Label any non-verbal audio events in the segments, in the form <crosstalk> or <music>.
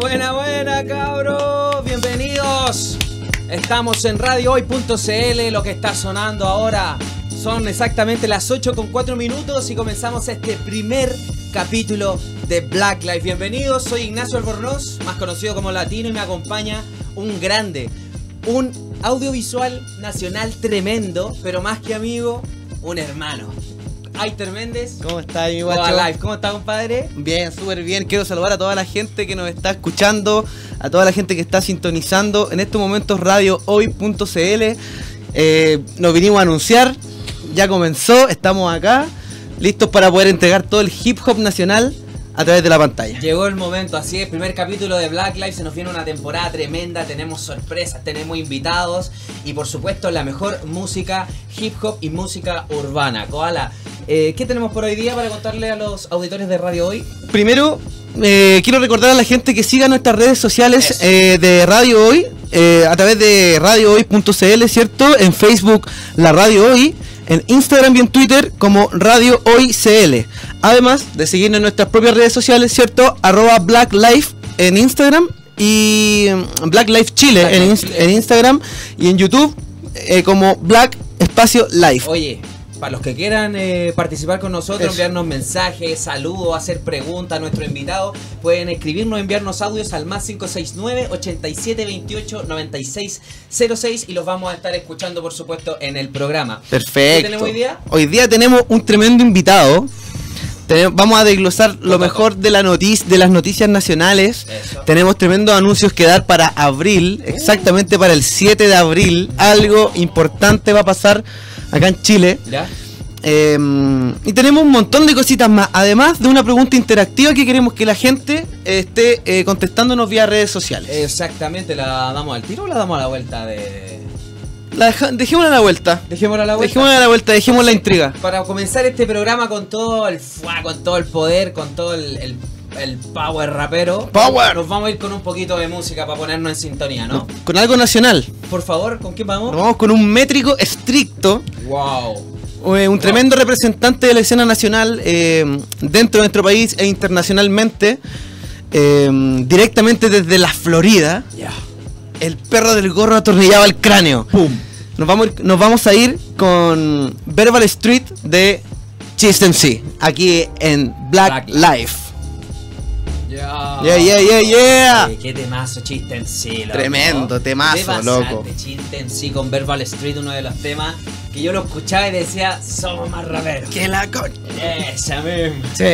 buena, buena, cabros. Bienvenidos. Estamos en radiohoy.cl. Lo que está sonando ahora son exactamente las 8 con 4 minutos y comenzamos este primer capítulo de Black Life. Bienvenidos, soy Ignacio Albornoz, más conocido como Latino, y me acompaña un grande, un audiovisual nacional tremendo, pero más que amigo, un hermano. Aiter Méndez. ¿Cómo está mi guacho? Life. ¿Cómo está, compadre? Bien, súper bien. Quiero saludar a toda la gente que nos está escuchando, a toda la gente que está sintonizando en estos momentos radiohoy.cl. Eh, nos vinimos a anunciar, ya comenzó, estamos acá, listos para poder entregar todo el hip hop nacional a través de la pantalla. Llegó el momento, así es, primer capítulo de Black Lives, se nos viene una temporada tremenda, tenemos sorpresas, tenemos invitados y por supuesto la mejor música hip hop y música urbana. Koala, eh, ¿qué tenemos por hoy día para contarle a los auditores de Radio Hoy? Primero, eh, quiero recordar a la gente que siga nuestras redes sociales eh, de Radio Hoy, a través de radiohoy.cl, ¿cierto? En Facebook, la Radio Hoy, en Instagram y en Twitter como Radio Hoy CL. Además de seguirnos en nuestras propias redes sociales, ¿cierto? Arroba Black Life en Instagram y mm, Black Life Chile, Black en, Life Inst- Chile. en Instagram y en YouTube eh, como Black Espacio Life. Oye, para los que quieran eh, participar con nosotros, Eso. enviarnos mensajes, saludos, hacer preguntas a nuestro invitado, pueden escribirnos, enviarnos audios al más 569 8728 9606 y los vamos a estar escuchando, por supuesto, en el programa. Perfecto. ¿Qué tenemos hoy día? Hoy día tenemos un tremendo invitado. Vamos a desglosar lo mejor de, la noticia, de las noticias nacionales. Eso. Tenemos tremendos anuncios que dar para abril, exactamente para el 7 de abril. Algo importante va a pasar acá en Chile. ¿Ya? Eh, y tenemos un montón de cositas más, además de una pregunta interactiva que queremos que la gente esté eh, contestándonos vía redes sociales. Exactamente, ¿la damos al tiro o la damos a la vuelta de...? La dejémosla a la vuelta. Dejémosla a la vuelta. Dejémosla a la vuelta, dejemos la intriga. Para comenzar este programa con todo el fuá, con todo el poder, con todo el, el- el power rapero. Power. Nos vamos a ir con un poquito de música para ponernos en sintonía, ¿no? Con algo nacional. Por favor, ¿con qué vamos? Nos vamos con un métrico estricto, Wow. eh, un tremendo representante de la escena nacional eh, dentro de nuestro país e internacionalmente, eh, directamente desde la Florida, Ya. El perro del gorro atornillado al cráneo. Pum. Nos vamos, a ir- nos vamos a ir con Verbal Street de Chist MC, aquí en Black, Black Life. Ya. Yeah, yeah, yeah, yeah. Oye, qué temazo, chiste en sí, loco. Tremendo temazo, loco. Chiste en sí con Verbal Street, uno de los temas que yo lo escuchaba y decía, somos más raperos. Que la con... Esa misma. Sí,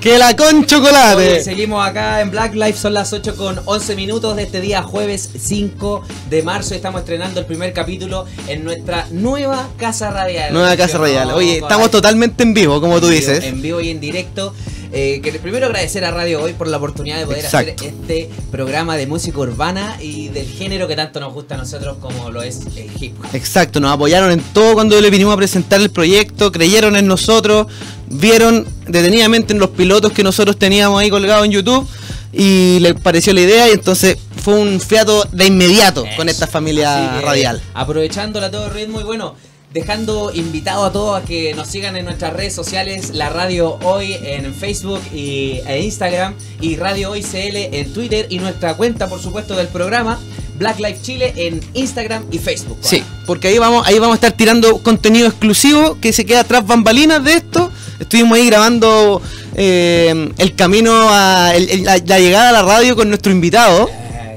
que la con chocolate. seguimos acá en Black Life, son las 8 con 11 minutos de este día jueves 5 de marzo. Estamos estrenando el primer capítulo en nuestra nueva casa radial. Nueva casa radial. Oye, estamos totalmente en vivo, como tú dices. En vivo y en directo. Eh, que primero agradecer a Radio Hoy por la oportunidad de poder Exacto. hacer este programa de música urbana y del género que tanto nos gusta a nosotros como lo es el hip hop. Exacto, nos apoyaron en todo cuando le vinimos a presentar el proyecto, creyeron en nosotros, vieron detenidamente en los pilotos que nosotros teníamos ahí colgados en YouTube y les pareció la idea y entonces fue un fiato de inmediato con esta familia que, radial. Aprovechándola a todo ritmo y bueno, dejando invitado a todos a que nos sigan en nuestras redes sociales, la radio hoy en Facebook y, e Instagram y Radio Hoy CL en Twitter y nuestra cuenta por supuesto del programa Black Life Chile en Instagram y Facebook. Sí, porque ahí vamos, ahí vamos a estar tirando contenido exclusivo que se queda tras bambalinas de esto. Estuvimos ahí grabando eh, el camino a el- el- la, la llegada a la radio con nuestro invitado,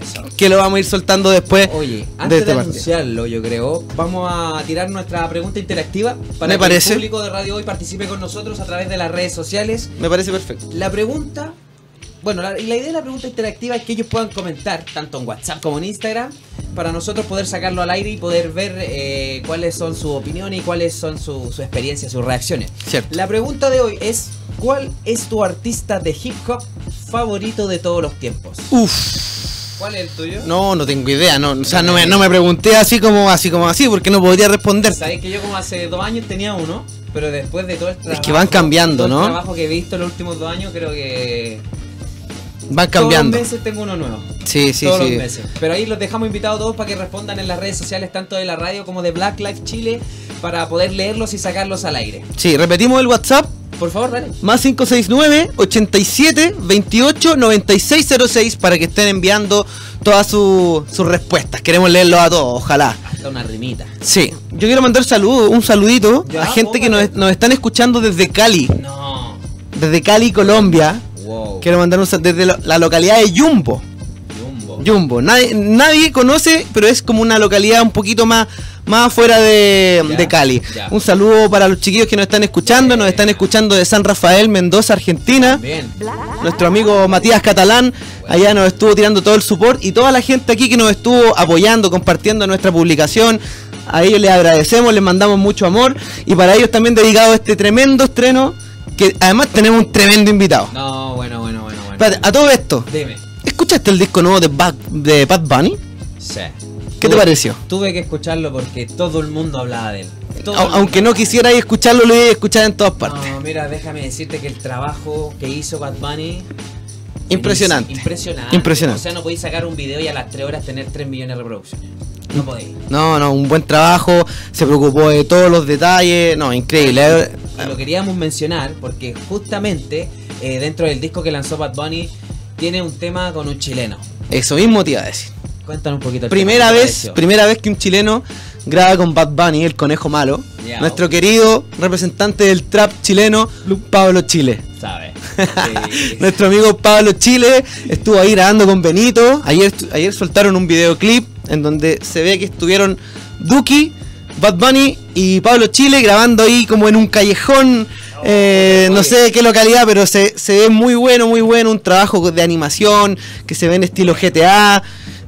Eso. que lo vamos a ir soltando después Oye, de antes de, este partido. anunciarlo, yo creo, vamos a tirar nuestra pregunta interactiva para Me que parece. el público de Radio Hoy participe con nosotros a través de las redes sociales. Me parece perfecto. La pregunta, bueno, la, y la idea de la pregunta interactiva es que ellos puedan comentar, tanto en WhatsApp como en Instagram, para nosotros poder sacarlo al aire y poder ver eh, cuáles son sus opiniones y cuáles son su, su experiencia, sus reacciones. Cierto. La pregunta de hoy es, ¿cuál es tu artista de hip hop favorito de todos los tiempos? Uf. ¿Cuál es el tuyo? No, no tengo idea, no, o sea, no me, no me pregunté así como así como así, porque no podría responder. Sabes que yo como hace dos años tenía uno, pero después de todo el trabajo... que van cambiando, todo ¿no? El trabajo que he visto en los últimos dos años, creo que... Van cambiando. Todos los meses tengo uno nuevo. Sí, sí, todos sí. los meses. Pero ahí los dejamos invitados todos para que respondan en las redes sociales, tanto de la radio como de Black Life Chile, para poder leerlos y sacarlos al aire. Sí, repetimos el WhatsApp Por favor, dale. Más 569 87 28 9606 para que estén enviando todas su- sus respuestas. Queremos leerlos a todos, ojalá. Hasta una rimita. Sí, yo quiero mandar saludo, un saludito Ya, a gente que nos, nos están escuchando desde Cali, No. desde Cali, Colombia. Wow. Quiero mandar un sal- desde la localidad de Yumbo. Jumbo. Yumbo, nadie, nadie conoce, pero es como una localidad un poquito más, más afuera de, Ya, de Cali. ya. Un saludo para los chiquillos que nos están escuchando, nos están escuchando de San Rafael, Mendoza, Argentina. Bien. Nuestro amigo Matías Catalán allá nos estuvo tirando todo el support y toda la gente aquí que nos estuvo apoyando, compartiendo nuestra publicación. A ellos les agradecemos, les mandamos mucho amor y para ellos también dedicado este tremendo estreno que además tenemos un tremendo invitado. No, bueno, bueno, bueno, bueno. Espérate, a todo esto, Dime. ¿escuchaste el disco nuevo de Bad, de Bad Bunny? Sí. ¿Qué te pareció? Tuve que escucharlo porque todo el mundo hablaba de él. Todo aunque no quisiera escucharlo, lo iba a escuchar en todas partes. No, mira, déjame decirte que el trabajo que hizo Bad Bunny. Impresionante. Impresionante. Impresionante. O sea, no podéis sacar un video y a las 3 horas tener 3 millones de reproducciones. No podéis. No, no, un buen trabajo, se preocupó de todos los detalles, no, increíble. Y lo queríamos mencionar porque justamente eh, dentro del disco que lanzó Bad Bunny tiene un tema con un chileno. Eso mismo te iba a decir. Cuéntanos un poquito. el Primera tema, ¿qué te vez, primera vez que un chileno graba con Bad Bunny, el conejo malo. Nuestro querido representante del trap chileno, Pablo Chile. ¿Sabes? <laughs> Sí. Nuestro amigo Pablo Chile estuvo ahí grabando con Benito. Ayer, ayer soltaron un videoclip en donde se ve que estuvieron Duki, Bad Bunny y Pablo Chile grabando ahí como en un callejón. eh, no sé de qué localidad, pero se, se ve muy bueno, muy bueno. Un trabajo de animación que se ve en estilo GTA.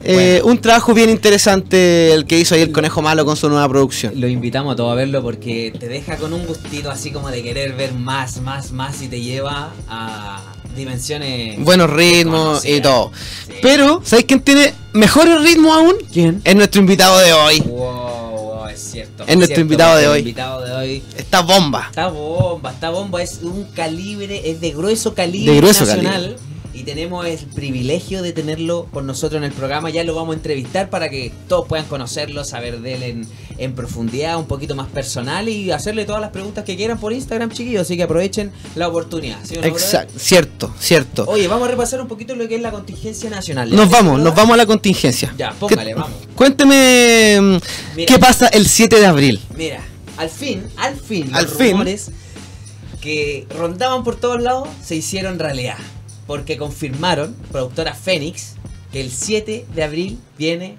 Eh, Un trabajo bien interesante el que hizo ahí el Conejo Malo con su nueva producción. Lo invitamos a todos a verlo porque te deja con un gustito así como de querer ver más, más, más y te lleva a dimensiones. Buenos ritmos y todo. Sí. Pero, ¿sabéis quién tiene mejores ritmos aún? ¿Quién? Es nuestro invitado de hoy. Wow, wow, es cierto. Es nuestro cierto, invitado de hoy. Invitado de hoy Esta bomba. Está bomba, está bomba, es un calibre, es de grueso calibre De grueso nacional. Y tenemos el privilegio de tenerlo con nosotros en el programa. Ya lo vamos a entrevistar para que todos puedan conocerlo, saber de él en, en profundidad, un poquito más personal y hacerle todas las preguntas que quieran por Instagram, chiquillos. Así que aprovechen la oportunidad. ¿sí o no, Exacto, cierto, cierto. Oye, vamos a repasar un poquito lo que es la contingencia nacional. ¿Ya Nos vamos, nos vamos a la contingencia. Ya, póngale, ¿Qué- vamos. Cuénteme mm, Mira. qué pasa el 7 de abril. Mira, al fin, al fin, Al los fin. rumores que rondaban por todos lados se hicieron realidad. Porque confirmaron, productora Fénix, que el 7 de abril viene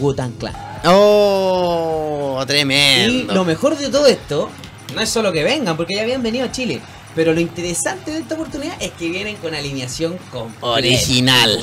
Wu-Tang Clan. Oh, Y tremendo. lo mejor de todo esto, no es solo que vengan, porque ya habían venido a Chile. Pero lo interesante de esta oportunidad es que vienen con alineación completa, Original.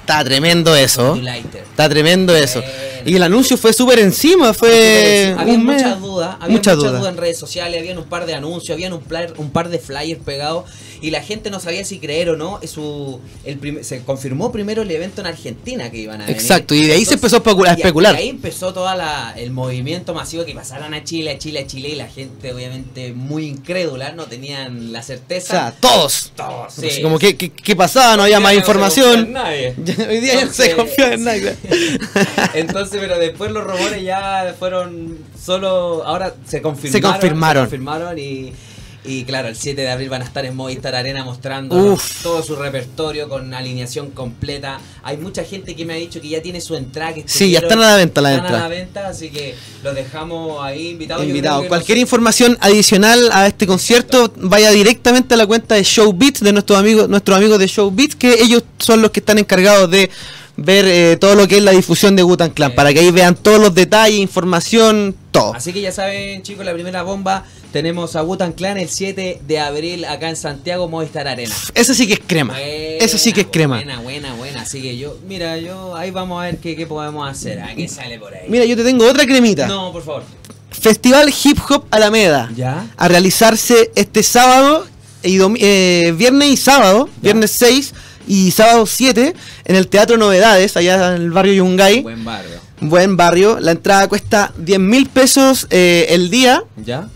Está tremendo eso. Está tremendo eso. Y el anuncio fue súper encima, fue había muchas dudas, había Muchas dudas. en redes sociales, habían un par de anuncios, habían un par de flyers pegados y la gente no sabía si creer o no. Su, el se confirmó primero el evento en Argentina que iban a venir. Exacto, y de ahí se empezó a especular- y ahí empezó todo el movimiento masivo que pasaran a Chile, a Chile, a Chile y la gente obviamente muy incrédula, no tenían la O certeza. sea, todos. Todos, Así sí. como que, que- que pasaba, no había más no información. nadie. <laughs> Hoy día ya no se confía en nadie. <laughs> Entonces, pero después los rumores ya fueron solo. Ahora se confirmaron. Se confirmaron. se confirmaron y, y claro, el 7 de abril van a estar en Movistar Arena mostrando todo su repertorio con alineación completa. Hay mucha gente que me ha dicho que ya tiene su entrada. Que Sí, ya están a la venta las están a la venta, así que los dejamos ahí invitados. Yo Invitado. creo que Cualquier información adicional a este concierto vaya directamente a la cuenta de Showbeats de nuestros amigos, nuestros amigos de Showbeats, que ellos son los que están encargados de ver eh, todo lo que es la difusión de Gutan Clan, Eh. para que ahí vean todos los detalles, información, todo. Así que ya saben, chicos, la primera bomba. Tenemos a Wutan Clan el 7 de abril acá en Santiago, Movistar Arena. Eso sí que es crema. Buena, Eso sí que es crema. Buena, buena, buena. Así que yo, mira, yo ahí vamos a ver qué, qué podemos hacer. ¿A qué sale por ahí? Mira, yo te tengo otra cremita. No, por favor. Festival Hip Hop Alameda. ¿Ya? A realizarse este sábado, y eh, viernes y sábado, viernes 6 y sábado 7, en el Teatro Novedades, allá en el barrio Yungay. Buen barrio. Buen barrio. La entrada cuesta 10 mil pesos eh, el día ¿Ya?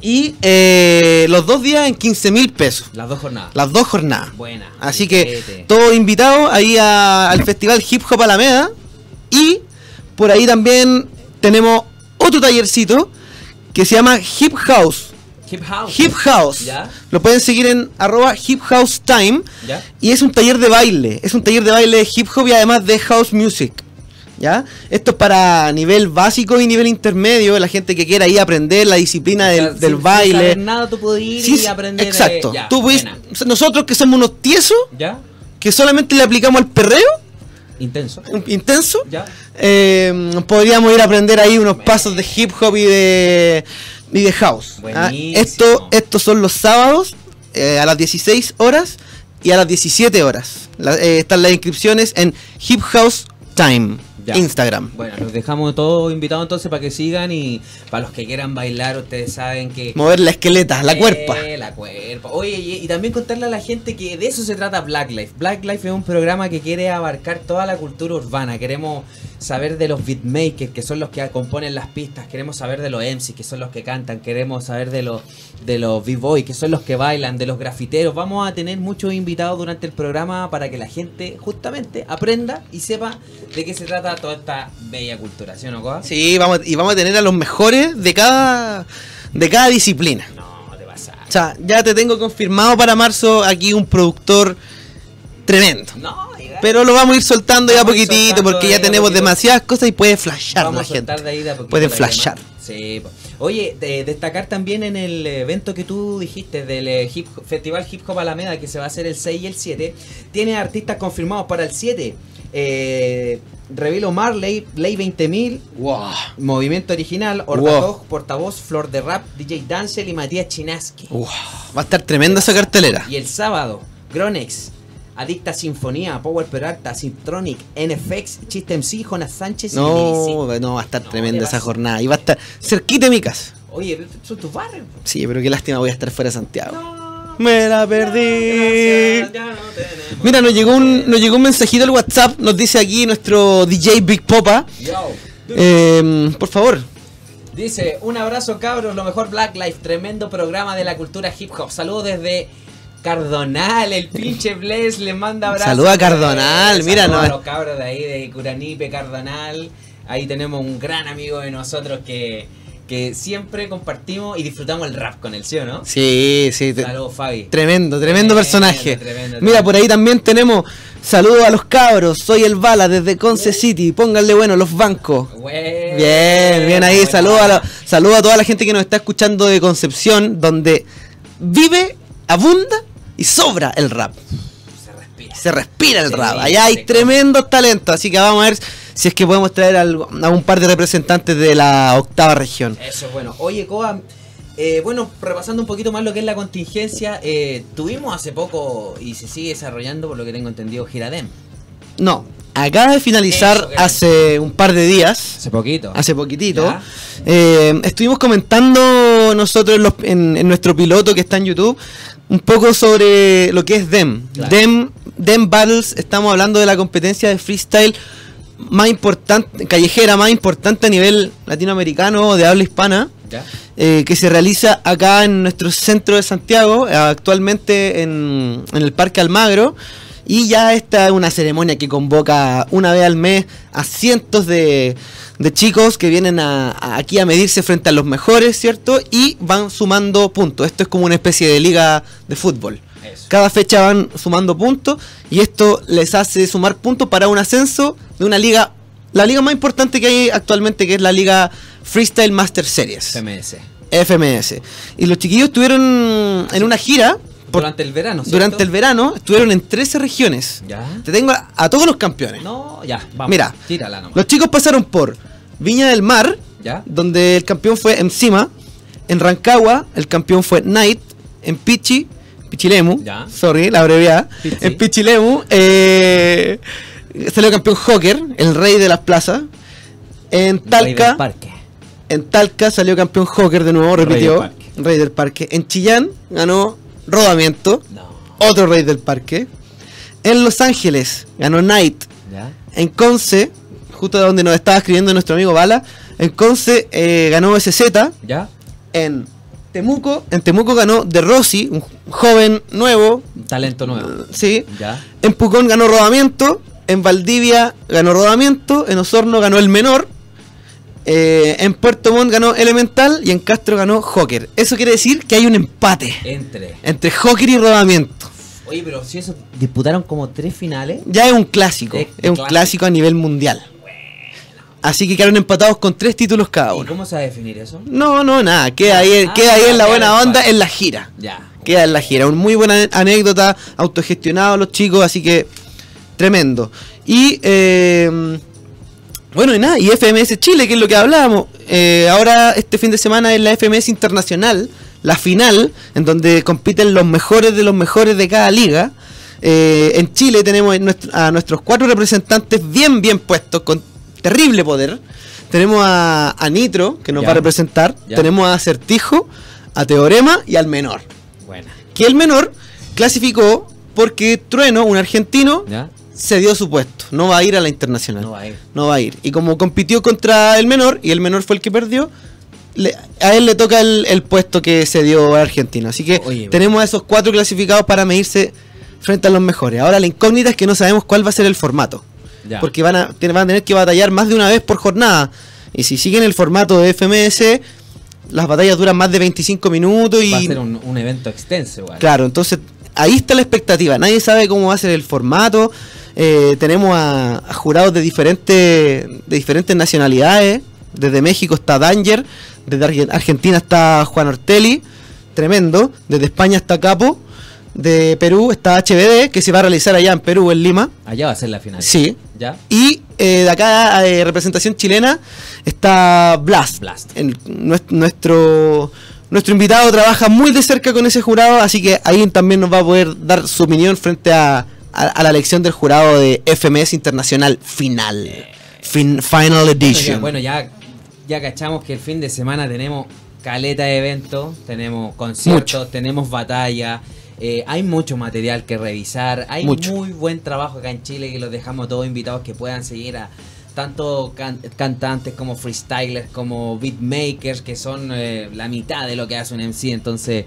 y eh, los dos días en 15 mil pesos. Las dos jornadas. Las dos jornadas. Buena. Así que todos invitados ahí a- al Festival Hip Hop Alameda. Y por ahí también tenemos otro tallercito que se llama Hip House. Hip House. Hip House. Ya. Lo pueden seguir en arroba Hip House Time. Ya. Y es un taller de baile. Es un taller de baile de hip hop y además de house music. ¿Ya? Esto es para nivel básico y nivel intermedio. La gente que quiera ahí aprender la disciplina O sea, del, sin- del sin baile. saber nada, tú puedes ir Sí, y aprender. exacto. eh, ya, Tú puedes- nosotros que somos unos tiesos, ¿Ya? que solamente le aplicamos al perreo Intenso. intenso, ¿Ya? eh, podríamos ir a aprender ahí unos pasos de hip hop y de, y de house. ¿ah? Esto, estos son los sábados eh, a las 16 horas y a las 17 horas. La- están las inscripciones en Hip House Time, Ya. Instagram. Bueno, los dejamos todos invitados entonces para que sigan y para los que quieran bailar, ustedes saben que... Mover la esqueleta, la Eh, cuerpa. La cuerpa. Oye, y, y también contarle a la gente que de eso se trata Black Life. Black Life es un programa que quiere abarcar toda la cultura urbana. Queremos saber de los beatmakers, que son los que componen las pistas. Queremos saber de los MCs, que son los que cantan. Queremos saber de los de los b-boys, que son los que bailan, de los grafiteros. Vamos a tener muchos invitados durante el programa para que la gente justamente aprenda y sepa de qué se trata toda esta bella cultura. ¿Sí o no, Coa? Sí, vamos, y vamos a tener a los mejores de cada, de cada disciplina. No, te vas a... O sea, ya te tengo confirmado para marzo aquí un productor tremendo. No. Pero lo vamos a ir soltando ya Vamos poquitito porque ya tenemos poquito. demasiadas cosas y puede flashar Vamos la a gente. de ahí de a la flashar. Sí. Oye, de- destacar también en el evento que tú dijiste del eh, hip, Festival Hip Hop Alameda que se va a hacer el 6 y el 7, tiene artistas confirmados para el 7. Eh, Revelo Marley, Ley 20000, Wow. Movimiento Original, Orgatog, Portavoz, Flor de Rap, DJ Dancel y Matías Chinaski. Wow. Va a estar tremenda esa cartelera. Y el sábado, Gronex, Adicta Sinfonía, Power Peralta, Syntronic, NFX, Chiste MC, Jonas Sánchez y. No, no, va a estar No, tremenda esa jornada. Y va a estar cerquita de mi casa. Oye, son tus barrios. Sí, pero qué lástima voy a estar fuera de Santiago. No. Me la perdí. Gracias, ya no tenemos. Mira, nos llegó un, nos llegó un mensajito al WhatsApp. Nos dice aquí nuestro DJ Big Popa. Yo. Eh, por favor. Dice, un abrazo cabros, lo mejor Black Life, tremendo programa de la cultura hip hop. Saludos desde Cardonal, el pinche Bless le manda abrazos. Saluda a Cardonal, Eh, mira, no- a los cabros de ahí, de Curanipe, Cardonal. Ahí tenemos un gran amigo de nosotros que, que siempre compartimos y disfrutamos el rap con él, ¿sí o no? Sí, sí. te- Saludos, Fabi. Tremendo, tremendo Tremendo, personaje. tremendo, Mira, tremendo. por ahí también tenemos saludos a los cabros. Soy el Bala desde Conce City. Pónganle bueno los bancos. Bien, bien ahí. Saludos a, saludos a toda la gente que nos está escuchando de Concepción, donde vive, abunda y sobra el rap. Se respira. Se respira el rap. Allá hay tremendos talentos. Así que vamos a ver si es que podemos traer algo- a un par de representantes de la octava región. Eso es bueno. Oye, Coa, eh, bueno, repasando un poquito más lo que es la contingencia, eh, tuvimos hace poco y se sigue desarrollando, por lo que tengo entendido, Giradem. No, acaba de finalizar Eso, hace un par de días. Hace poquito. hace poquitito. Eh, estuvimos comentando nosotros en, los- en- en nuestro piloto que está en YouTube un poco sobre lo que es DEM. Claro. DEM, DEM Battles, estamos hablando de la competencia de freestyle más importante, callejera más importante a nivel latinoamericano de habla hispana. Eh, que se realiza acá en nuestro centro de Santiago, actualmente en, en el Parque Almagro. Y ya esta es una ceremonia que convoca una vez al mes a cientos de, de chicos que vienen a, a- aquí a medirse frente a los mejores, ¿cierto? Y van sumando puntos. Esto es como una especie de liga de fútbol. Eso. Cada fecha van sumando puntos y esto les hace sumar puntos para un ascenso de una liga, la liga más importante que hay actualmente, que es la liga Freestyle Master Series. FMS. FMS. Y los chiquillos estuvieron en una gira por- Durante el verano, ¿cierto? durante el verano, estuvieron en 13 regiones. ¿Ya? Te tengo a, a todos los campeones. No, ya, vamos. Mira, Tírala nomás. Los chicos pasaron por Viña del Mar, ¿Ya? donde el campeón fue Encima. En Rancagua, el campeón fue Knight. En Pichi, Pichilemu. Ya. Sorry, la abreviada. Pichi. En Pichilemu, eh, salió campeón Joker, el rey de las plazas. En Talca, Parque. en Talca salió campeón Joker de nuevo, repitió. Rey del Parque. En Chillán ganó Rodamiento, No. otro rey del parque. En Los Ángeles ganó Knight. ¿Ya? En Conce, justo donde nos estaba escribiendo nuestro amigo Bala, en Conce eh, ganó SZ. ¿Ya? En Temuco, en Temuco ganó De Rossi, un joven nuevo, Talento nuevo. sí. ¿Ya? En Pucón ganó Rodamiento. En Valdivia ganó Rodamiento. En Osorno ganó el menor. Eh, en Puerto Montt ganó Elemental y en Castro ganó Joker. Eso quiere decir que hay un empate Entre. entre Joker y Rodamiento. Oye, pero si eso disputaron como tres finales. Ya es un clásico, Es es un clásico. clásico a nivel mundial. Así que quedaron empatados con tres títulos cada ¿Y uno. cómo se va a definir eso? No, no, nada, queda ahí, Ah, queda ahí en la buena onda en la gira. Ya. Queda en la gira. Una muy buena anécdota, autogestionado los chicos, así que tremendo. Y eh, bueno, y nada, y FMS Chile, que es lo que hablábamos. Eh, ahora este fin de semana es la FMS Internacional, la final, en donde compiten los mejores de los mejores de cada liga. Eh, en Chile tenemos a nuestros cuatro representantes bien, bien puestos, con terrible poder. Tenemos a, a Nitro, que nos Ya. va a representar. Ya. Tenemos a Acertijo, a Teorema y al Menor Buena. que el menor clasificó porque Trueno, un argentino, ¿Ya? Cedió su puesto. No va a ir a la internacional. No va a ir. No va a ir. Y como compitió contra el menor y el menor fue el que perdió, le- a él le toca el, el puesto que cedió a Argentina. Así que Oye, tenemos a esos cuatro clasificados para medirse frente a los mejores. Ahora la incógnita es que no sabemos cuál va a ser el formato. Ya. Porque van a, van a tener que batallar más de una vez por jornada. Y si siguen el formato de FMS, las batallas duran más de 25 minutos y Va a ser un, un evento extenso igual. Claro, entonces ahí está la expectativa. Nadie sabe cómo va a ser el formato. Eh, tenemos a, a jurados de diferentes, de diferentes nacionalidades. Desde México está Danger, desde Arge- Argentina está Juan Ortelli, tremendo. Desde España está Capo, de Perú está HBD, que se va a realizar allá en Perú, en Lima. Allá va a ser la final. Sí. ¿Ya? Y eh, de acá, de representación chilena, está Blast. Blast. El- nuestro, nuestro invitado trabaja muy de cerca con ese jurado, así que ahí también nos va a poder dar su opinión frente a, a- a la elección del jurado de FMS Internacional Final. Fin- final Edition. bueno, ya, ya cachamos que el fin de semana tenemos caleta de eventos, tenemos conciertos, tenemos batalla. eh, hay mucho material que revisar, hay Mucho. muy buen trabajo acá en Chile que los dejamos todos invitados que puedan seguir a tanto can- cantantes como freestylers como beatmakers que son eh, la mitad de lo que hace un MC, entonces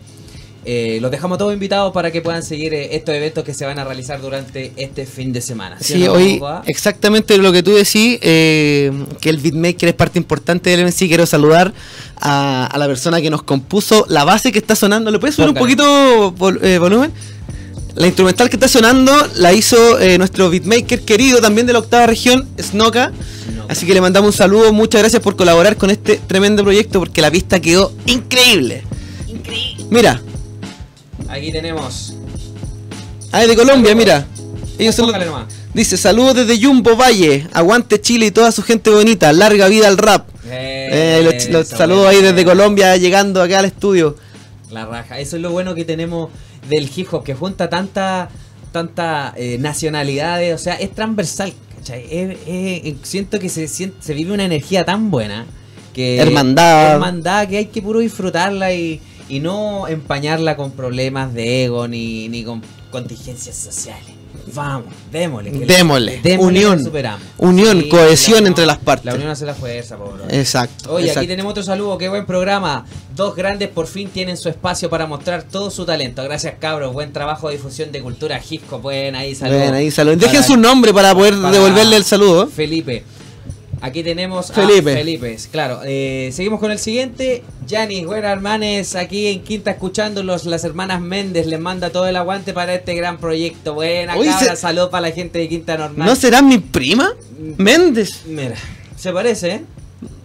eh, los dejamos todos invitados para que puedan seguir eh, estos eventos que se van a realizar durante este fin de semana. ¿Sí hoy exactamente lo que tú decís, eh, que el beatmaker es parte importante del MC. Quiero saludar a, a la persona que nos compuso la base que está sonando. ¿Le puedes subir un poquito vol- eh, volumen? La instrumental que está sonando la hizo eh, nuestro beatmaker querido también de la octava región, Snoka. Así que le mandamos un saludo, muchas gracias por colaborar con este tremendo proyecto porque la pista quedó increíble. Mira, Aquí tenemos ah, es de Colombia, mira. Ellos son los-. Dice, saludos desde Jumbo Valle, aguante Chile y toda su gente bonita, larga vida al rap. Eh, los, los saludos ahí desde Colombia, llegando acá al estudio. La raja. Eso es lo bueno que tenemos del hip hop, que junta tanta, tanta eh, nacionalidades, o sea, es transversal. es- siento que se, siente, se vive una energía tan buena que Hermandad. hermandad que hay que puro disfrutarla y, y no empañarla con problemas de ego ni, ni con contingencias sociales. Vamos, démosle. Démosle. Unión. superamos. Unión, cohesión la entre las partes. La unión hace la fuerza, pobre. Exacto. Oye, exacto. aquí tenemos otro saludo, qué buen programa. Dos grandes por fin tienen su espacio para mostrar todo su talento. Gracias, cabros. Buen trabajo de difusión de cultura hip hop. Pueden ahí saludos. Dejen su nombre para poder para devolverle el saludo. Felipe. Aquí tenemos Felipe. a Felipe. Claro, eh, seguimos con el siguiente. Yanis, buenas hermanes, aquí en Quinta escuchándolos. Las hermanas Méndez les manda todo el aguante para este gran proyecto. Buena, Oye, cabra. se- Salud para la gente de Quinta Normal. ¿No será mi prima? Méndez. Mira, se parece, ¿eh?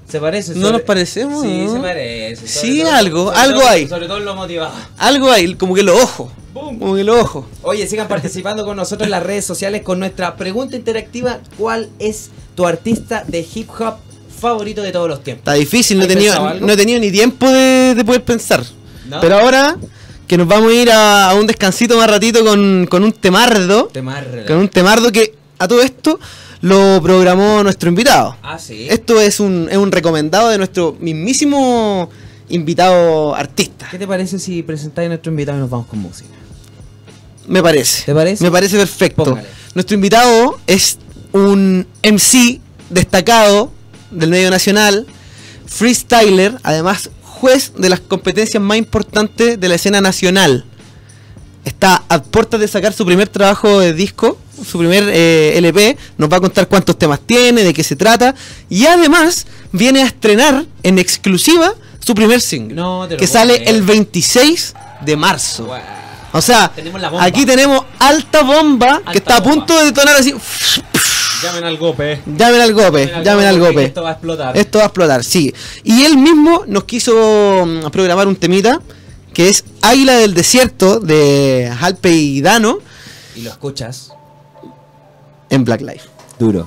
Se parece. ¿No nos parecemos, Sí, no? se parece. sobre Sí, todo- algo, sobre algo todo- hay. Sobre todo lo motivado. Algo ahí, como que los ojos. Boom. Como que los ojos. Oye, sigan participando con nosotros en las redes sociales con nuestra pregunta interactiva. ¿Cuál es tu artista de hip hop favorito de todos los tiempos? Está difícil, no he ¿Has tenido, no he tenido ni tiempo de, de poder pensar. ¿No? Pero ahora que nos vamos a ir a, a un descansito más ratito con, con un temardo. Te marre. Con un temardo que a todo esto lo programó nuestro invitado. Ah, sí. Esto es un, es un recomendado de nuestro mismísimo invitado artista. ¿Qué te parece si presentáis a nuestro invitado y nos vamos con música? Me parece. ¿Te parece? Me parece perfecto. Póngale. Nuestro invitado es un MC destacado del medio nacional, freestyler, además juez de las competencias más importantes de la escena nacional. Está a puertas de sacar su primer trabajo de disco, su primer eh, LP. Nos va a contar cuántos temas tiene, de qué se trata. Y además viene a estrenar en exclusiva su primer single. No que sale creer. el 26 de marzo. O sea, Tenemos aquí tenemos alta bomba Alta que está a punto de detonar así. Llamen al gope. Llamen al gope, llamen al gope. Esto va a explotar. Esto va a explotar, sí. Y él mismo nos quiso mm, programar un temita que es Águila del Desierto de Alpe y Dano Y lo escuchas. en Black Life. Duro.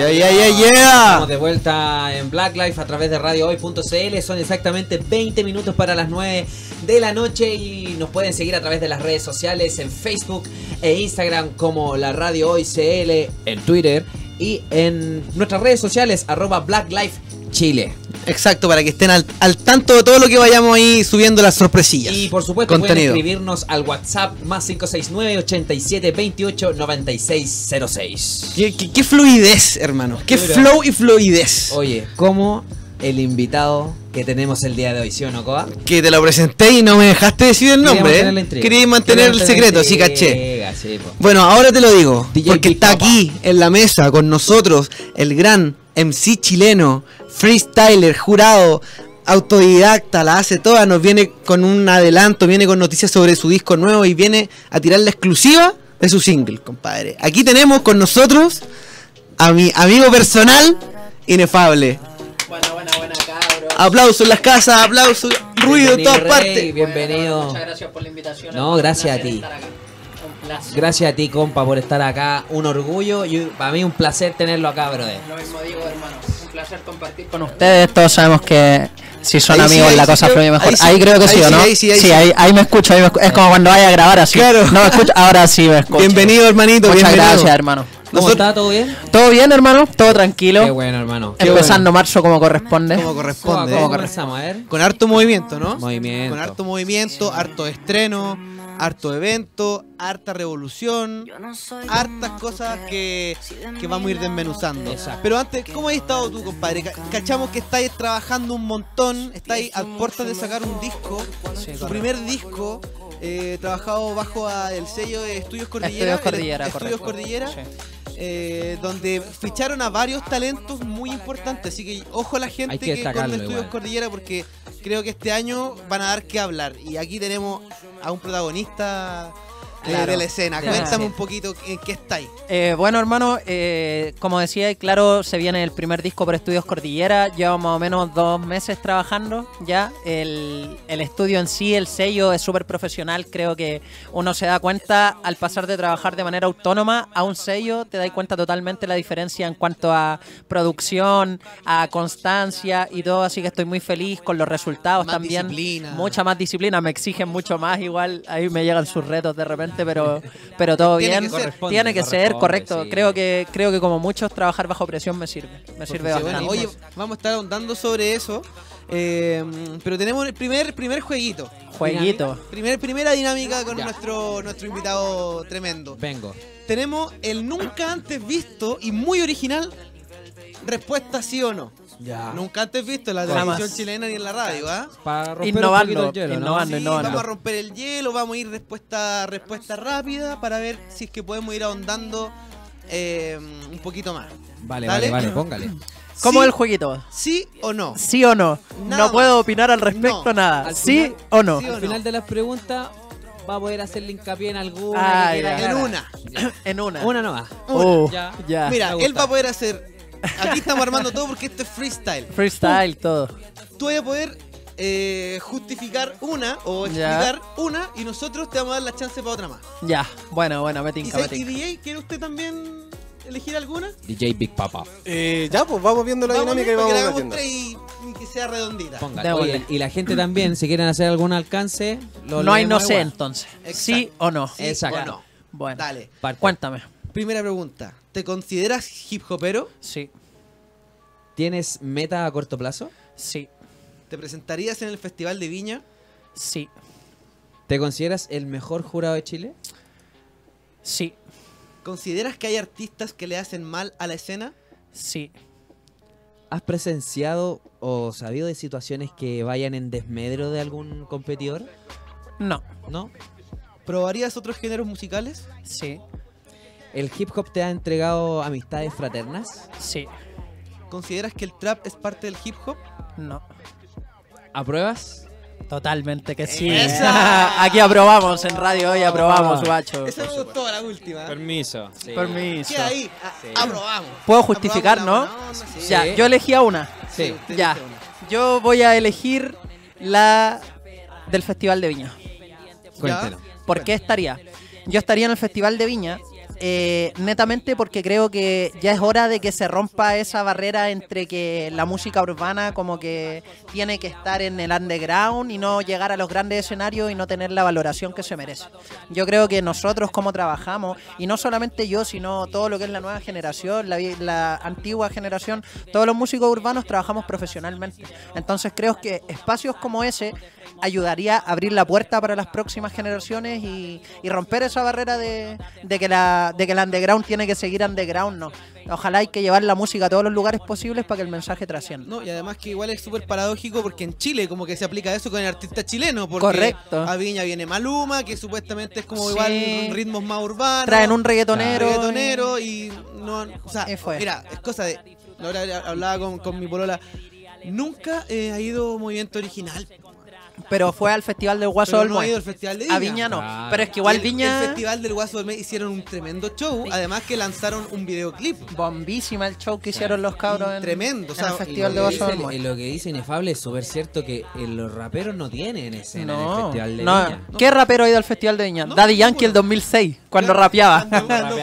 Ya, ya, ya. Estamos de vuelta en Black Life a través de radiohoy.cl. Son exactamente 20 minutos para las 9 de la noche y nos pueden seguir a través de las redes sociales en Facebook e Instagram como la Radio Hoy CL, en Twitter y en nuestras redes sociales arroba Black Life Chile. Exacto, para que estén al, al tanto de todo lo que vayamos ahí subiendo las sorpresillas. Y por supuesto pueden contenido. escribirnos al WhatsApp más 569 87 28 96 06. ¿Qué, qué- qué fluidez, hermano. Qué flow y fluidez. Oye, como el invitado que tenemos el día de hoy, ¿sí o no, Coa? Que te lo presenté y no me dejaste decir el nombre. ¿eh? Quería mantener el secreto, sí caché. sí. Bueno, ahora te lo digo, DJ porque Big está Papa. aquí en la mesa con nosotros el gran MC chileno, freestyler, jurado, autodidacta, la hace toda, nos viene con un adelanto, viene con noticias sobre su disco nuevo y viene a tirar la exclusiva de su single, compadre. Aquí tenemos con nosotros a mi amigo personal, Inefable. Buena, buena, buena, cabros. Aplausos en las casas, aplausos, ruido en todas Rey, partes. bienvenido. Muchas gracias por la invitación. No, gracias a ti. Gracias a ti, compa, por estar acá. Un orgullo y para mí un placer tenerlo acá, brother. Lo mismo digo, hermano. Un placer compartir con ustedes. Todos sabemos que si son Ahí amigos la cosa fluye mejor. ahí Ahí, sí, creo que ahí sí, ¿o sí, no? ahí sí, ahí sí. ahí, ahí me escucho. ahí me escu- es como cuando vaya a grabar así. Claro. No me escucho. Ahora sí me escucho. Bienvenido, hermanito, Muchas bienvenido. gracias, hermano. ¿Cómo Nosotros- está? ¿Todo bien? ¿Todo bien, hermano? ¿Todo tranquilo? Qué bueno, hermano. Qué Empezando marzo como corresponde. Como corresponde. ¿Cómo ¿eh? comenzamos? A ver. Con harto movimiento, ¿no? Movimiento. Con harto movimiento, harto estreno, harto evento, harta revolución, hartas cosas que, que vamos a ir desmenuzando. Exacto. Pero antes, ¿cómo has estado tú, compadre? Ca- Cachamos que estáis trabajando un montón, estáis a puertas de sacar un disco, su primer disco, eh, trabajado bajo a- el sello de Estudios Cordillera. Estudios Cordillera, el- Estudios. Cordillera. Sí. eh, donde ficharon a varios talentos muy importantes. Así que ojo a la gente Hay que que, con Estudios igual. Cordillera porque creo que este año van a dar que hablar. Y aquí tenemos a un protagonista Claro. de la escena. Cuéntame un poquito en qué estáis. Eh, bueno, hermano, eh, como decía, claro, se viene el primer disco por Estudios Cordillera. Llevamos más o menos dos meses trabajando ya. El, el estudio en sí, el sello, es súper profesional. Creo que uno se da cuenta al pasar de trabajar de manera autónoma a un sello, te das cuenta totalmente la diferencia en cuanto a producción, a constancia y todo. Así que estoy muy feliz con los resultados Más también. disciplina. Mucha más disciplina, me exigen mucho más. Igual ahí me llegan sus retos de repente, pero, pero todo Tiene bien. que ser. Corresponde, Tiene que ser, correcto. sí. Creo que creo que como muchos trabajar bajo presión me sirve. Me sirve bueno, bastante. oye, vamos a estar ahondando sobre eso. eh, pero tenemos el primer, primer jueguito. Jueguito. Primer, primera dinámica con Ya. nuestro, nuestro invitado tremendo. Vengo. Tenemos el nunca antes visto y muy original respuesta sí o no. Ya. Nunca antes visto en la Jamás. televisión chilena ni en la radio, ¿ah? Para romper Innovando, un poquito el hielo, ¿no? innovando. Sí, innovando. vamos a romper el hielo, vamos a ir respuesta, respuesta rápida para ver si es que podemos ir ahondando eh, un poquito más. Vale, Dale. vale, vale, póngale. <clears throat> ¿Cómo ¿Sí? el jueguito? ¿Sí o no? ¿Sí o no? Nada no puedo más. opinar al respecto No. nada. Al ¿Sí final- o no? Sí o Al no? final de las preguntas va a poder hacerle hincapié en alguna. Ah, que quiera ya. En una. en una. Una nomás. Oh, Ya. ya. Mira, me él va a poder hacer. Aquí estamos armando todo porque esto es freestyle. Freestyle, todo. Tú vas a poder eh, justificar una o Ya. explicar una y nosotros te vamos a dar la chance para otra más. Ya. Bueno, bueno, me ¿Y, tinca, y. DJ, quiere usted también elegir alguna? DJ Big Papa. Eh, ya, pues vamos viendo la Vamos dinámica y para que vamos la hagamos metiendo. tres y, y que sea redondita. Póngale. Démosle. Oye, y la gente también, si quieren hacer algún alcance, lo No hay no leemos sé igual. entonces. Exacto. ¿Sí o no? ¿Sí Exacto. o no? Bueno. Dale. Parte. Cuéntame. Primera pregunta. ¿Te consideras hip hopero? Sí, ¿Tienes meta a corto plazo? sí, ¿Te presentarías en el Festival de Viña? sí, ¿Te consideras el mejor jurado de Chile? sí, ¿Consideras que hay artistas que le hacen mal a la escena? sí. ¿Has presenciado o sabido de situaciones que vayan en desmedro de algún competidor? No, ¿No? ¿Probarías otros géneros musicales? sí, ¿El hip hop te ha entregado amistades fraternas? sí. ¿consideras que el trap es parte del hip hop? No. ¿Apruebas? Totalmente que sí. ¡Esa! <laughs> Aquí aprobamos en radio hoy, aprobamos, guacho. Esa me gustó la última. Permiso. Sí. Permiso. Queda ahí, a- Sí. aprobamos. Puedo justificar, Aprobamos ¿no? sí. Yo elegía una. Sí. Ya. una. Yo voy a elegir la del Festival de Viña. Cuéntelo. ¿Por qué estaría? Yo estaría en el Festival de Viña, eh, netamente porque creo que ya es hora de que se rompa esa barrera entre que la música urbana como que tiene que estar en el underground y no llegar a los grandes escenarios y no tener la valoración que se merece. Yo creo que nosotros como trabajamos, y no solamente yo, sino todo lo que es la nueva generación, la, antigua generación, todos los músicos urbanos trabajamos profesionalmente. Entonces creo que espacios como ese ayudaría a abrir la puerta para las próximas generaciones y, y romper esa barrera de, de que la, de que el underground tiene que seguir underground, no. Ojalá hay que llevar la música a todos los lugares posibles para que el mensaje trascienda. No, y además que igual es súper paradójico porque en Chile como que se aplica eso con el artista chileno. Porque Correcto. a Viña viene Maluma, que supuestamente es como Sí. igual ritmos más urbanos. Traen un reggaetonero. reggaetonero y no, o sea, mira, es cosa de, ahora hablaba con, con mi polola, nunca eh, ha ido movimiento original. Pero fue al Festival del Guaso Pero del no ha ido al Festival de Viña. A Viña no. Claro. Pero es que igual el, Viña. El Festival del Guaso del Mes hicieron un tremendo show, además que lanzaron un videoclip. Bombísima el show que hicieron los cabros en, Tremendo, o en sea, el y Festival de lo, Guaso que del y lo que dice Inefable es súper cierto que eh, los raperos no tienen escena en el No, Festival de no. Viña. ¿Qué rapero ha ido al Festival de Viña? No, Daddy Yankee el ninguno. 2006, cuando Claro, rapeaba. Cuando,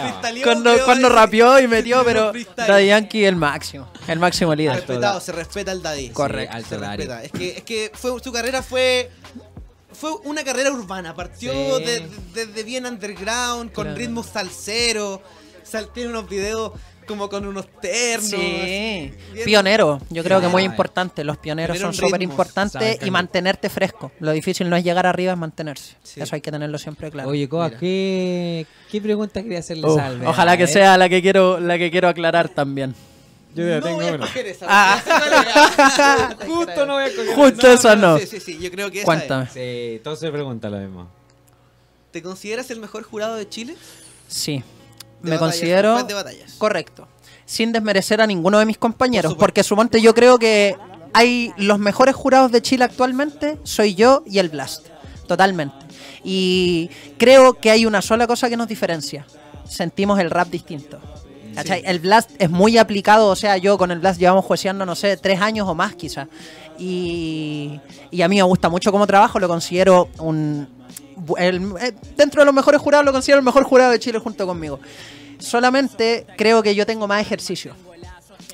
cuando <laughs> cuando rapeó y <laughs> metió, pero. Daddy Yankee el máximo. El máximo líder. Respetado, se respeta al Daddy. Correcto. Se respeta. Es que, es que fue, su carrera fue. Fue una carrera urbana. Partió Sí. de- desde bien underground, con Claro. ritmos salseros. Sal, tiene unos videos como con unos ternos. Sí, pionero, yo creo que muy importante, los pioneros Pionero son súper importantes y mantenerte fresco. Lo difícil no es llegar arriba, es mantenerse. Sí. Eso hay que tenerlo siempre claro. Oye, Coa. ¿qué, ¿qué pregunta quería hacerle Salve? ojalá que sea la que quiero la que quiero aclarar también. Yo ya no tengo voy a una. escoger esa. Ah. esa. <laughs> Justo no voy a coger. Justo esa no. Sí, sí, sí. Yo creo que esa Cuéntame. es. Sí, todo se pregunta lo mismo. ¿Te consideras el mejor jurado de Chile? Sí. De Me batallas, considero juez de batallas. correcto. Sin desmerecer a ninguno de mis compañeros, Por porque suponte yo creo que hay los mejores jurados de Chile actualmente, soy yo y el Blast. Totalmente. Y creo que hay una sola cosa que nos diferencia. Sentimos el rap distinto. ¿Cachai? El Blast es muy aplicado, o sea, yo con el Blast llevamos jueceando, no sé, tres años o más quizás. Y, y a mí me gusta mucho cómo trabajo, lo considero un... el- eh, dentro de los mejores jurados lo considero el mejor jurado de Chile junto conmigo. Solamente creo que yo tengo más ejercicio.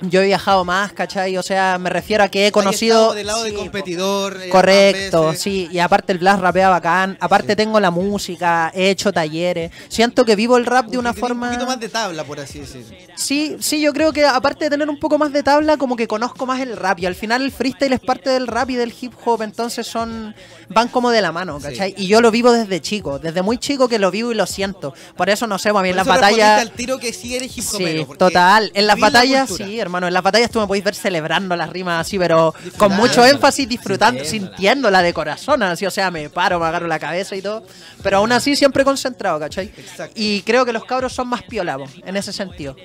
Yo he viajado más, ¿cachai? O sea, me refiero a que he conocido... del lado Sí, competidor. eh, Correcto, sí, y aparte el Blast rapea bacán, aparte tengo la música, he hecho talleres, siento que vivo el rap de una forma... Un poquito más de tabla, por así decirlo. Sí, sí, yo creo que aparte de tener un poco más de tabla, como que conozco más el rap y al final el freestyle es parte del rap y del hip hop, entonces son van como de la mano, ¿cachai? Y yo lo vivo desde chico, desde muy chico que lo vivo y lo siento. Por eso no sé, a mí en las batallas al tiro que sí eres hip Sí, hopero, porque total. En las la batallas, sí, hermano. En las batallas tú me podéis ver celebrando las rimas así, pero con mucho énfasis, disfrutando, Sintiéndola. de corazón, así. O sea, me paro, me agarro la cabeza y todo. Pero aún así, siempre concentrado, ¿cachai? Exacto. Y creo que los cabros son más piolavos en ese sentido.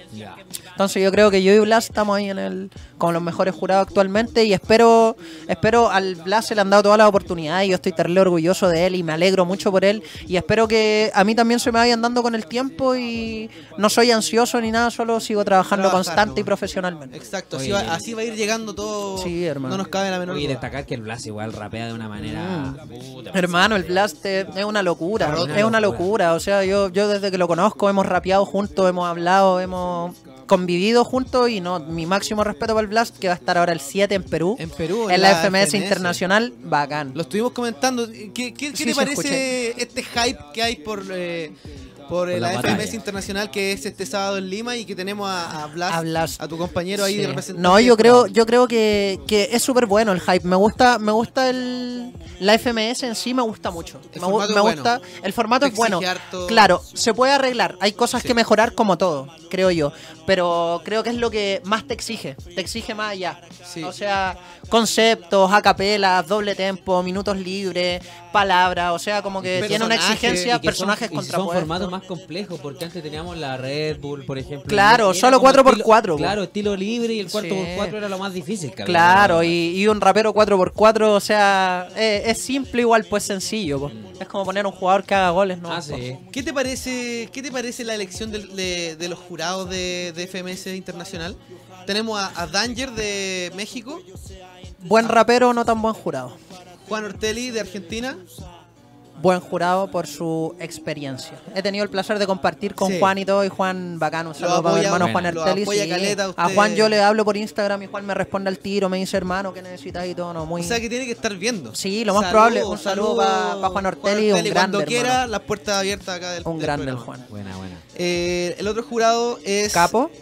Entonces yo creo que yo y Blas estamos ahí en el con los mejores jurados actualmente y espero espero al Blas se le han dado todas las oportunidades y yo estoy terrible orgulloso de él y me alegro mucho por él y espero que a mí también se me vayan dando con el tiempo y no soy ansioso ni nada, solo sigo trabajando Trabajar, constante y Exacto, así Oye. va, así va a ir llegando todo. Sí, hermano. No nos cabe la menor duda. destacar que el Blas igual rapea de una manera. Puta, Hermano, el Blast es es una locura, Una es una locura. O sea, yo, yo desde que lo conozco hemos rapeado juntos, hemos hablado, hemos convivido juntos y no, mi máximo respeto para el Blast que va a estar ahora el 7 en Perú. En Perú, en la, FMS, Internacional, bacán. Lo estuvimos comentando. ¿Qué, qué- qué Sí, te parece este hype que hay por, eh, por, Por la. FMS Internacional que es este sábado en Lima y que tenemos a, a Blas, A Blas. a tu compañero ahí Sí. representante? No, yo creo, yo creo que, que es súper bueno el hype. Me gusta, me gusta el la FMS en sí me gusta mucho. El me gu- formato me es gusta, el formato es bueno. harto- Claro, se puede arreglar. Hay cosas Sí. que mejorar como todo, creo yo. Pero creo que es lo que más te exige. Te exige más allá. Sí. O sea, conceptos, acapelas, doble tempo, minutos libres, palabras. O sea, como que tiene una exigencia, Y que son- personajes si son formatos más complejo, porque antes teníamos la Red Bull, por ejemplo. Claro, solo como 4x4, estilo- po. Claro, estilo libre y el 4x4 Sí. era lo más difícil que había. Claro, y, y un rapero 4x4, o sea, eh, es simple igual, pues sencillo. po. Es como poner un jugador que haga goles, ¿no? Ah, sí. ¿Qué te parece, qué te parece la elección de, de los jurados de, de FMS Internacional? Tenemos a, a Danger de México, Buen rapero, no tan buen jurado. Juan Ortelli de Argentina. Buen jurado por su experiencia. He tenido el placer de compartir con Sí. Juan y todo, y Juan bacano. Un Lo saludo para mi hermano Juan lo Artelli. apoya sí. caleta A. Juan yo le hablo por Instagram y Juan me responde al tiro, me dice hermano, ¿qué necesitas y todo? No, muy... O sea que tiene que estar viendo. Sí, lo más probable. Un saludo pa- pa Juan Ortelli, un grande, Cuando hermano. quiera, las puertas abiertas acá del un del grande el. Juan. Buena, buena. Eh, el otro jurado es Capo.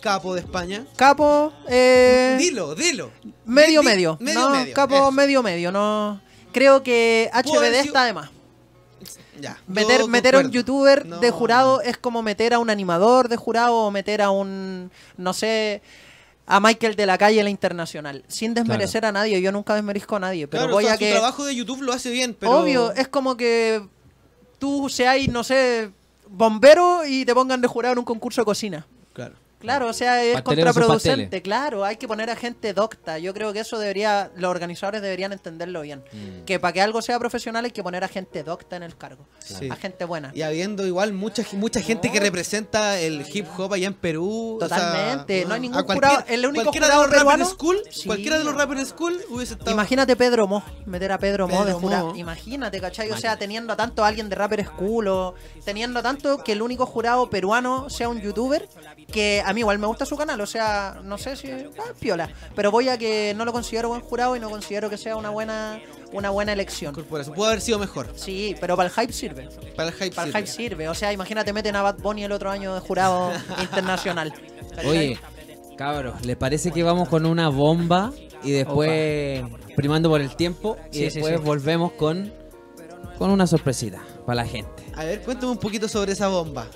Capo de España. Capo, eh... Dilo, dilo. Medio, Di- di- medio. Medio, no, medio. capo, eso. medio, medio. No. Creo que HBD sido- está de más. Ya. Meter, meter a un youtuber No. de jurado es como meter a un animador de jurado o meter a un, no sé, a Michael de la calle en la internacional. Sin desmerecer a nadie, yo nunca desmerezco a nadie, pero Claro, voy o sea, a que... trabajo de YouTube lo hace bien, pero. Obvio, es como que tú seáis, no sé, bombero y te pongan de jurado en un concurso de cocina. Claro. Claro, o sea, es contraproducente, claro, hay que poner a gente docta. Yo creo que eso debería, los organizadores deberían entenderlo bien. Mm. Que para que algo sea profesional hay que poner a gente docta en el cargo, Sí. a gente buena. Y habiendo igual mucha, mucha gente que representa el hip hop allá en Perú. o sea, Totalmente, no hay ningún jurado- el único cualquiera jurado de los peruano- Rapper School, Sí. cualquiera de los Rapper School hubiese estado. Imagínate Pedro Mo, meter a Pedro, Mo de Pedro jurado. Mo. Imagínate, ¿cachai? O sea, teniendo a tanto a alguien de Rapper School o teniendo a tanto que el único jurado peruano sea un youtuber, que a mí igual me gusta su canal, o sea, no sé si ah, piola, pero voy a que no lo considero buen jurado y no considero que sea una buena una buena elección. Corporación. Pudo haber sido mejor. Sí, pero para el hype sirve. Para el hype. Para el sirve. hype sirve. O sea, imagínate, meten a Bad Bunny el otro año de jurado <laughs> internacional. Oye, cabros, ¿les parece que vamos con una bomba y después primando por el tiempo y Sí, después sí. volvemos con, con una sorpresita para la gente? A ver, cuéntame un poquito sobre esa bomba.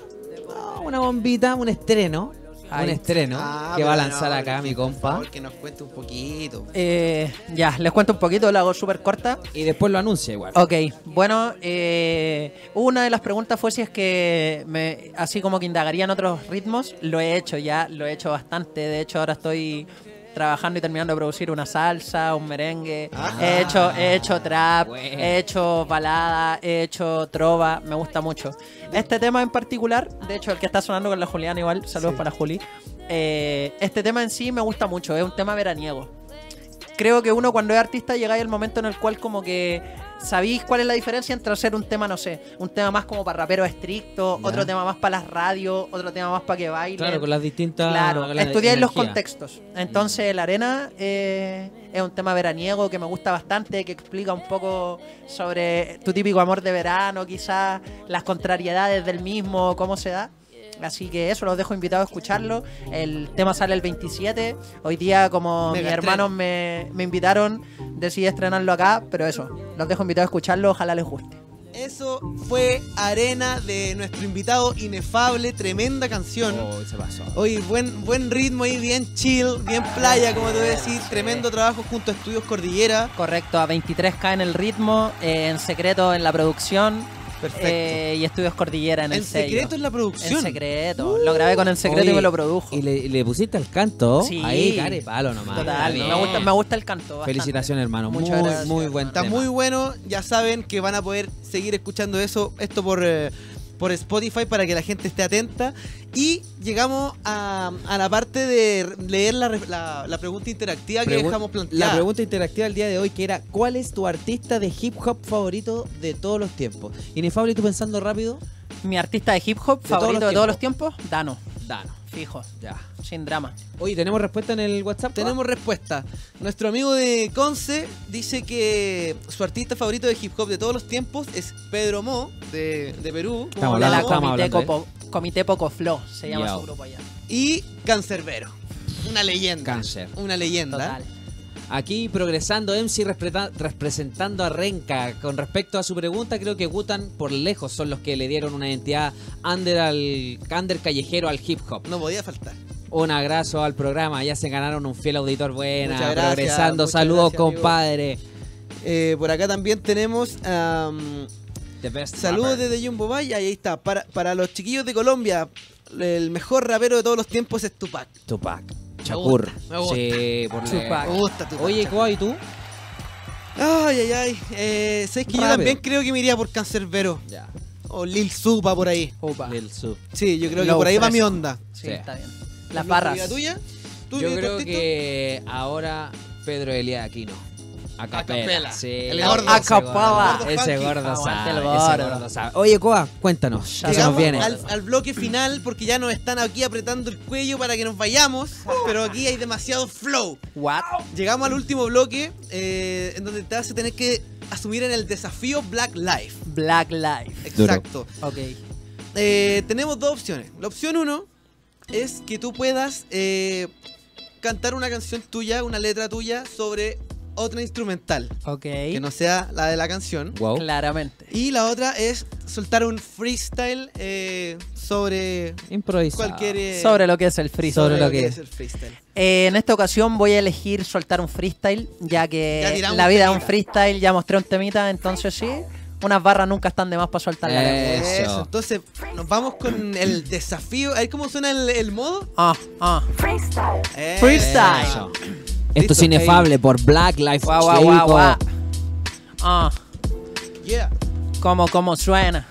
Ah, una bombita, un estreno. Un estreno Ah, que va a lanzar no, acá mi por compa. favor, que nos cuente un poquito. Eh, ya, les cuento un poquito, la hago súper corta. Y después lo anuncia igual. Ok, bueno, eh, una de las preguntas fue si es que me, así como que indagaría en otros ritmos, lo he hecho ya, lo he hecho bastante, de hecho ahora estoy trabajando y terminando de producir una salsa, un merengue, Ah. he hecho, he hecho trap, Bueno. he hecho balada, he hecho trova, me gusta mucho. Este tema en particular, de hecho el que está sonando con la Juliana igual, saludos para Juli, eh, este tema en sí me gusta mucho, es un tema veraniego creo que uno cuando es artista llega al momento en el cual como que sabéis cuál es la diferencia entre hacer un tema, no sé, un tema más como para raperos estrictos, otro tema más para las radios, otro tema más para que bailen. Claro, con las distintas. Claro, la estudiáis los contextos. Entonces, La Arena eh, es un tema veraniego que me gusta bastante, que explica un poco sobre tu típico amor de verano, quizás las contrariedades del mismo, cómo se da. Así que eso, los dejo invitados a escucharlo. El tema sale el 27. Hoy día, como Mega mis hermanos me, me invitaron, decidí estrenarlo acá, pero eso, los dejo invitados a escucharlo, ojalá les guste. Eso fue Arena de nuestro invitado inefable, tremenda canción. Oh, se pasó. Oye, buen, buen ritmo ahí, bien chill, bien playa, como te voy a decir. Tremendo trabajo junto a Estudios Cordillera. Correcto, a 23K en el ritmo, eh, en secreto en la producción Perfecto. eh, y Estudios Cordillera en, el sello. secreto en la producción. En secreto. Lo grabé con el secreto y me lo produjo. Y le, y le pusiste el canto. Sí. Ahí, care palo nomás. Total, me gusta, me gusta el canto. bastante. Felicitaciones, hermano. Muchas muy, gracias, muy buen Está tema. muy bueno, ya saben que van a poder seguir escuchando eso, esto por, eh, por Spotify para que la gente esté atenta. Y llegamos a, a la parte de leer la, la- la pregunta interactiva que Pregu- dejamos planteada. La pregunta interactiva del día de hoy que era ¿Cuál es tu artista de hip hop favorito de todos los tiempos? Inefable, tú pensando rápido, Mi artista de hip hop De favorito todos de todos los tiempos, Dano. Dano. Fijo, Ya. sin drama. Oye, ¿tenemos respuesta en el WhatsApp? Tenemos respuesta. Nuestro amigo de Conce dice que su artista favorito de hip hop de todos los tiempos es Pedro Mo, de, de Perú. Estamos la Comité, hablando, ¿eh? Copo- Comité Poco Flow, se llama su grupo allá. Y Cancerbero. Una leyenda. Cáncer. Una leyenda. Total. Aquí progresando MC representando a Renka. Con respecto a su pregunta, creo que Gutan por lejos son los que le dieron una identidad under al under callejero al hip hop. No podía faltar. Un abrazo al programa, ya se ganaron un fiel auditor buena, Muchas gracias, progresando. Saludos, gracias, compadre. Eh, por acá también tenemos best Saludos rapper. desde Jumbo Bay, ahí está. Para, para los chiquillos de Colombia, el mejor rapero de todos los tiempos es Tupac. Tupac. Shakur. me gusta. Sí, por Tupac. Me gusta Tupac. Oye, Coa, ¿y tú? Ay, ay, ay. Eh, ¿Sabes que yo también creo que me iría por Cancerbero? Ya. O Lil Supa por ahí. Upa. Lil Sub. Sí, yo creo que Low por ahí va mi onda. Sí, Sí. está bien. Las barras. ¿La tuya? ¿Tú, Yo creo que ahora Pedro Elías Aquino. A capela. capela. Sí. El gordo. A Ese capela. gordo, sabe. el Ese gordo. sabe. Oye, Coa, cuéntanos. ¿Qué se nos viene? al, al bloque final porque ya nos están aquí apretando el cuello para que nos vayamos, pero aquí hay demasiado flow. What? Llegamos al último bloque eh, en donde te vas a tener que asumir en el desafío Black Life. Black Life. Exacto. Ok. Eh, tenemos dos opciones. La opción uno es que tú puedas eh, cantar una canción tuya, una letra tuya sobre otra instrumental, Ok. que no sea la de la canción. Wow. Claramente. Y la otra es soltar un freestyle eh, sobre Improvisado. cualquier... eh, Sobre lo que es el freestyle. sobre lo que es el freestyle. Eh, en esta ocasión voy a elegir soltar un freestyle, ya que la vida es un freestyle, ya mostré un temita, entonces sí, unas barras nunca están de más para soltar la lengua. Eso. Entonces, nos vamos con el desafío. A ver cómo suena el, el modo. Ah, ah. Eh, Freestyle. Eso. Esto es inefable por Black Life guau, guau, Chico. guau. Ah, Yeah. como, como suena.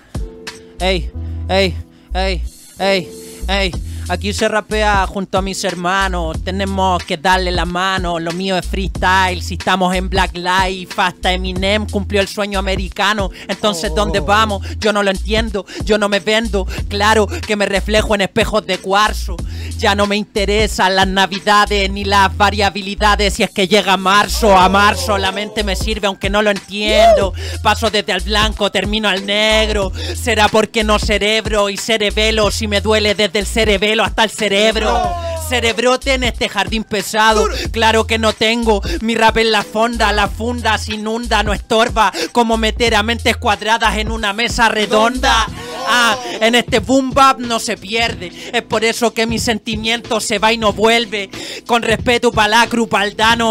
Ey, ey, ey, ey, ey. Aquí se rapea junto a mis hermanos. Tenemos que darle la mano. Lo mío es freestyle. Si estamos en Black Life, hasta Eminem cumplió el sueño americano. Entonces, ¿dónde vamos? Yo no lo entiendo. Yo no me vendo. Claro que me reflejo en espejos de cuarzo. Ya no me interesan las navidades ni las variabilidades. Si es que llega marzo, a marzo la mente me sirve aunque no lo entiendo. Paso desde al blanco, termino al negro. Será porque no cerebro y cerebelo. Si me duele desde el cerebelo hasta el cerebro. Cerebrote en este jardín pesado. Claro que no tengo. Mi rap en la fonda, la funda se inunda, no estorba. Como meter a mentes cuadradas en una mesa redonda. Ah, en este boom bap no se pierde. Es por eso que mi sentimiento se va y no vuelve. Con respeto para la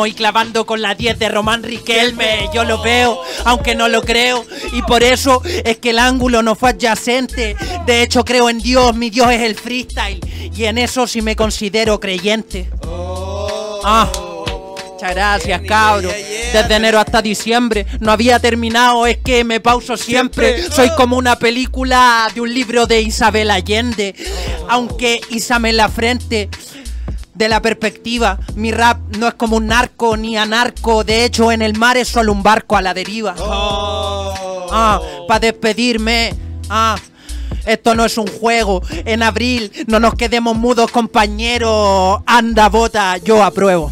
y clavando con la 10 de Román Riquelme. Yo lo veo, aunque no lo creo. Y por eso es que el ángulo no fue adyacente. De hecho, creo en Dios, mi Dios es el freestyle. Y en eso sí me considero creyente. Ah. Muchas gracias, cabro. Desde enero hasta diciembre no había terminado, es que me pauso siempre. Soy como una película de un libro de Isabel Allende. Aunque Isame en la frente. De la perspectiva, mi rap no es como un narco ni anarco. De hecho, en el mar es solo un barco a la deriva. Ah, para despedirme. Ah. Esto no es un juego. En abril no nos quedemos mudos, compañeros. Anda, bota, yo apruebo.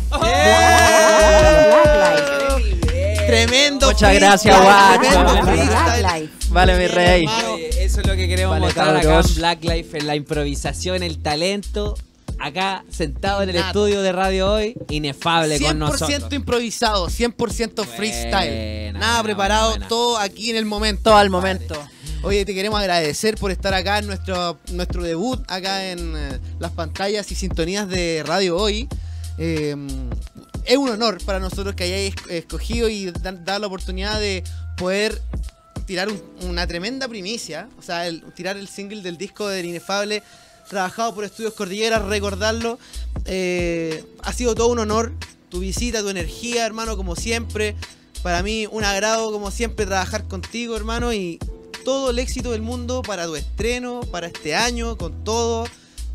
Tremendo. Muchas gracias, guacho. Tremendo Vale. Vale, mi rey. eso es lo que queremos Vale, mostrar acá en Black Life, en la improvisación, el talento. Acá, sentado en el estudio de radio hoy, inefable con 100% nosotros. improvisado, 100% freestyle. Buena, Nada buena, preparado, buena. todo aquí en el momento. Todo al momento. Oye, te queremos agradecer por estar acá en nuestro, nuestro debut, acá en eh, las pantallas y sintonías de Radio Hoy. Eh, es un honor para nosotros que hayáis esc- escogido y dar la oportunidad de poder tirar un- una tremenda primicia, o sea, el- tirar el single del disco del Inefable, trabajado por Estudios Cordillera, recordarlo. Eh, ha sido todo un honor, tu visita, tu energía, hermano, como siempre. Para mí, un agrado, como siempre, trabajar contigo, hermano, y todo el éxito del mundo para tu estreno, para este año, con todo.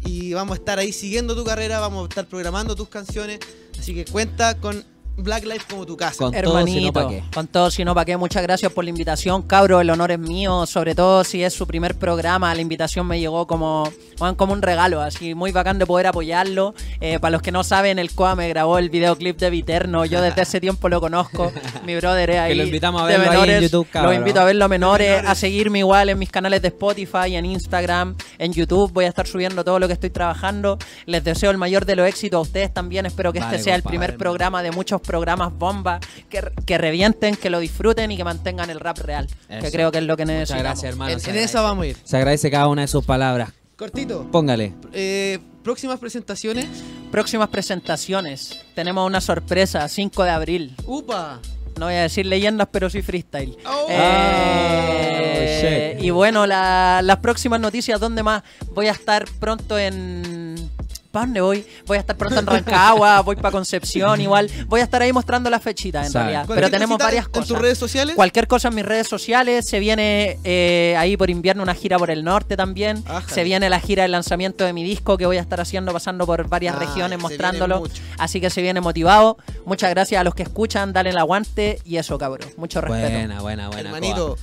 Y vamos a estar ahí siguiendo tu carrera, vamos a estar programando tus canciones. Así que cuenta con Black Life como tu casa. Con todo, Hermanito, si no, ¿pa' qué? con todo, si no, ¿para qué? Muchas gracias por la invitación, cabro. El honor es mío, sobre todo si es su primer programa. La invitación me llegó como, como un regalo, así muy bacán de poder apoyarlo. Eh, para los que no saben, el COA me grabó el videoclip de Viterno. Yo desde ese tiempo lo conozco. Mi brother es <laughs> ahí. lo invitamos a de verlo ahí en menores. YouTube, cabrón. Lo invito a verlo a menores, a seguirme igual en mis canales de Spotify, en Instagram, en YouTube. Voy a estar subiendo todo lo que estoy trabajando. Les deseo el mayor de los éxitos a ustedes también. Espero que Vale, este sea el primer programa de muchos programas bomba que, que revienten, que lo disfruten y que mantengan el rap real, que Eso. creo que es lo que Muchas necesitamos. gracias, hermano. en en esa vamos a ir. Se agradece cada una de sus palabras. Cortito. Póngale. Eh, próximas presentaciones. Próximas presentaciones. Tenemos una sorpresa, 5 de abril. ¡Upa! No voy a decir leyendas, pero sí freestyle. Oh. Eh, Y bueno, la- las próximas noticias, ¿dónde más? Voy a estar pronto en... ¿Para dónde voy? Voy a estar pronto en Rancagua, <laughs> voy para Concepción igual. Voy a estar ahí mostrando las fechitas en Sabe. realidad. Pero tenemos varias en cosas. tus redes sociales. Cualquier cosa en mis redes sociales. Se viene eh, ahí por invierno una gira por el norte también. Ájale. Se viene la gira de lanzamiento de mi disco que voy a estar haciendo, pasando por varias Ah, regiones, mostrándolo. Así que se viene motivado. Muchas gracias a los que escuchan, dale el aguante y eso, cabrón. Mucho respeto. Buena, buena, buena. Hermanito,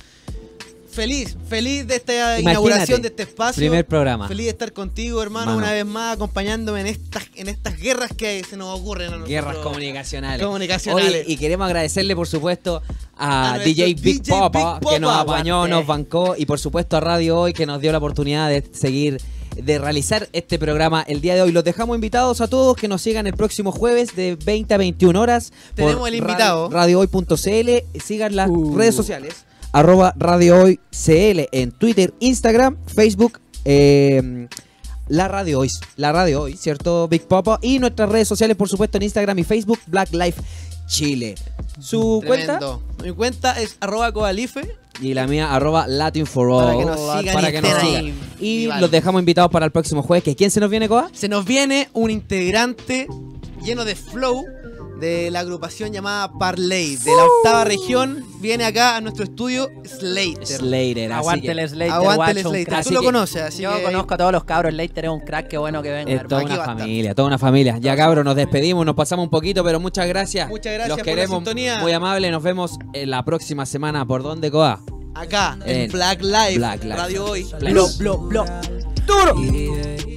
feliz, feliz de esta Imagínate, inauguración de este espacio. primer programa. Feliz de estar contigo, hermano, Mano. una vez más, acompañándome en estas, en estas guerras que se nos ocurren a nosotros. Guerras comunicacionales. Comunicacionales. Oye, y queremos agradecerle, por supuesto, a, DJ Big DJ Popa, Big que nos apañó, Aguante. nos bancó, y por supuesto a Radio Hoy, que nos dio la oportunidad de seguir, de realizar este programa el día de hoy. Los dejamos invitados a todos que nos sigan el próximo jueves de 20 a 21 horas. por Tenemos el invitado. Radio, radiohoy.cl. Sigan las Uh. redes sociales. Arroba Radio Hoy CL en Twitter, Instagram, Facebook. eh, la radio hoy, la radio hoy, ¿cierto? Big Papa. Y nuestras redes sociales, por supuesto, en Instagram y Facebook, Black Life Chile. Su cuenta. Mi cuenta es arroba coalife. y la mía, arroba Latin for All. Para que nos sigan Para y que nos sigan. Y los dejamos invitados para el próximo jueves. que ¿Quién se nos viene, Coa? Se nos viene un integrante lleno de flow de la agrupación llamada Parley, de la octava región. Viene acá a nuestro estudio Slater. Slater. así Aguante el Slater, Aguante el Slater. Tú lo conoces, así Yo que conozco a todos los cabros, Slater es un crack, qué bueno que venga. Es toda una familia, toda una familia. Ya cabros, nos despedimos, nos pasamos un poquito, pero muchas gracias. Muchas gracias Los por la queremos sintonía. muy amables. Nos vemos en la próxima semana. ¿Por dónde, Coa? acá En en Black Live, Black Life. Radio Hoy. Black Blo, Life. blo, blo. ¡Duro! Yeah,